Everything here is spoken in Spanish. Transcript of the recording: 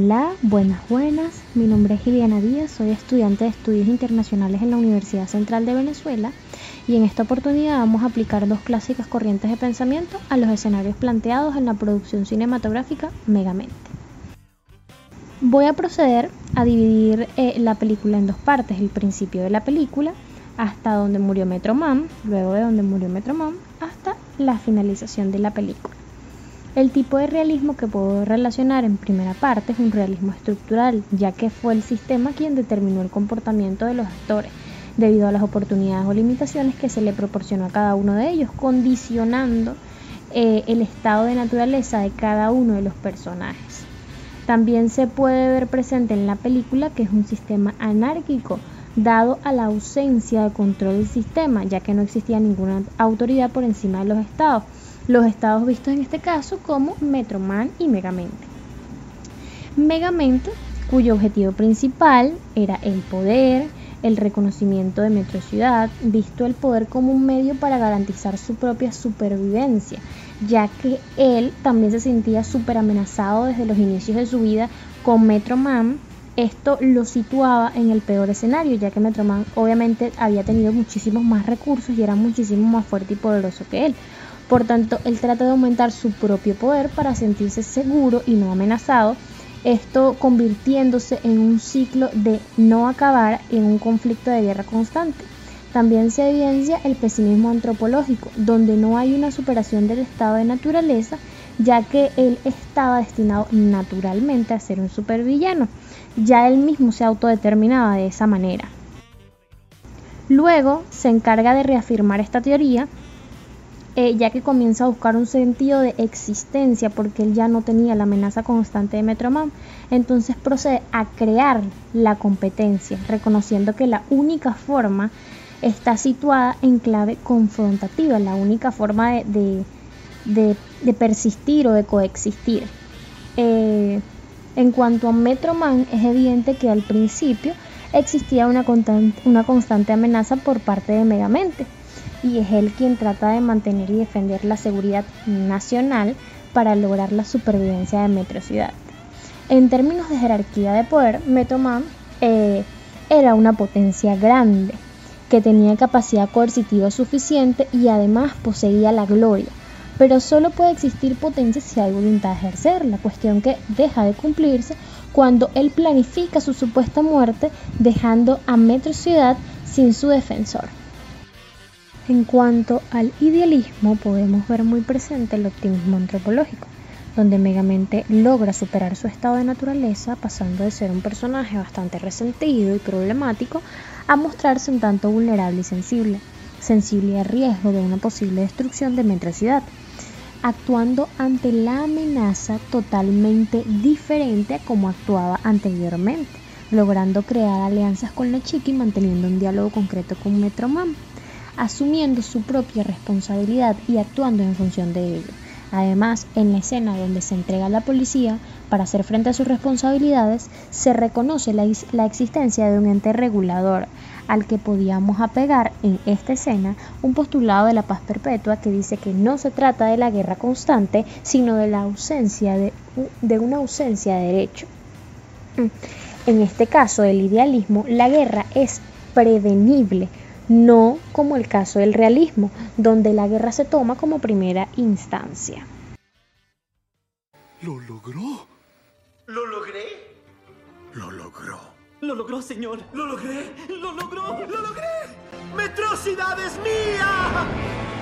Hola, buenas, buenas. Mi nombre es Giliana Díaz, soy estudiante de estudios internacionales en la Universidad Central de Venezuela y en esta oportunidad vamos a aplicar dos clásicas corrientes de pensamiento a los escenarios planteados en la producción cinematográfica Megamente. Voy a proceder a dividir eh, la película en dos partes, el principio de la película hasta donde murió Metroman, luego de donde murió Metroman hasta la finalización de la película. El tipo de realismo que puedo relacionar en primera parte es un realismo estructural, ya que fue el sistema quien determinó el comportamiento de los actores, debido a las oportunidades o limitaciones que se le proporcionó a cada uno de ellos, condicionando eh, el estado de naturaleza de cada uno de los personajes. También se puede ver presente en la película que es un sistema anárquico, dado a la ausencia de control del sistema, ya que no existía ninguna autoridad por encima de los estados los estados vistos en este caso como Metroman y Megamente. Megamente, cuyo objetivo principal era el poder, el reconocimiento de Metro Ciudad, visto el poder como un medio para garantizar su propia supervivencia, ya que él también se sentía súper amenazado desde los inicios de su vida con Metroman. Esto lo situaba en el peor escenario, ya que Metroman obviamente había tenido muchísimos más recursos y era muchísimo más fuerte y poderoso que él. Por tanto, él trata de aumentar su propio poder para sentirse seguro y no amenazado, esto convirtiéndose en un ciclo de no acabar en un conflicto de guerra constante. También se evidencia el pesimismo antropológico, donde no hay una superación del estado de naturaleza, ya que él estaba destinado naturalmente a ser un supervillano. Ya él mismo se autodeterminaba de esa manera. Luego se encarga de reafirmar esta teoría eh, ya que comienza a buscar un sentido de existencia porque él ya no tenía la amenaza constante de Metroman. Entonces procede a crear la competencia, reconociendo que la única forma está situada en clave confrontativa, la única forma de, persistir o de coexistir. Eh, en cuanto a Metroman, es evidente que al principio existía una, una constante amenaza por parte de Megamente y es él quien trata de mantener y defender la seguridad nacional para lograr la supervivencia de Metro Ciudad. En términos de jerarquía de poder, Metroman eh, era una potencia grande que tenía capacidad coercitiva suficiente y además poseía la gloria. Pero solo puede existir potencia si hay voluntad de ejercerla, cuestión que deja de cumplirse cuando él planifica su supuesta muerte dejando a Metro Ciudad sin su defensor. En cuanto al idealismo, podemos ver muy presente el optimismo antropológico, donde Megamente logra superar su estado de naturaleza, pasando de ser un personaje bastante resentido y problemático a mostrarse un tanto vulnerable y sensible, sensible al riesgo de una posible destrucción de Ciudad, actuando ante la amenaza totalmente diferente a como actuaba anteriormente, logrando crear alianzas con la chica y manteniendo un diálogo concreto con Metroman asumiendo su propia responsabilidad y actuando en función de ello. Además, en la escena donde se entrega a la policía para hacer frente a sus responsabilidades, se reconoce la, la, existencia de un ente regulador al que podíamos apegar en esta escena un postulado de la paz perpetua que dice que no se trata de la guerra constante, sino de la ausencia de, de una ausencia de derecho. En este caso del idealismo, la guerra es prevenible no como el caso del realismo, donde la guerra se toma como primera instancia. ¿Lo logró? ¿Lo logré? Lo logró. Lo logró, señor. Lo logré. Lo logró. Lo logré. Metrocidad es mía.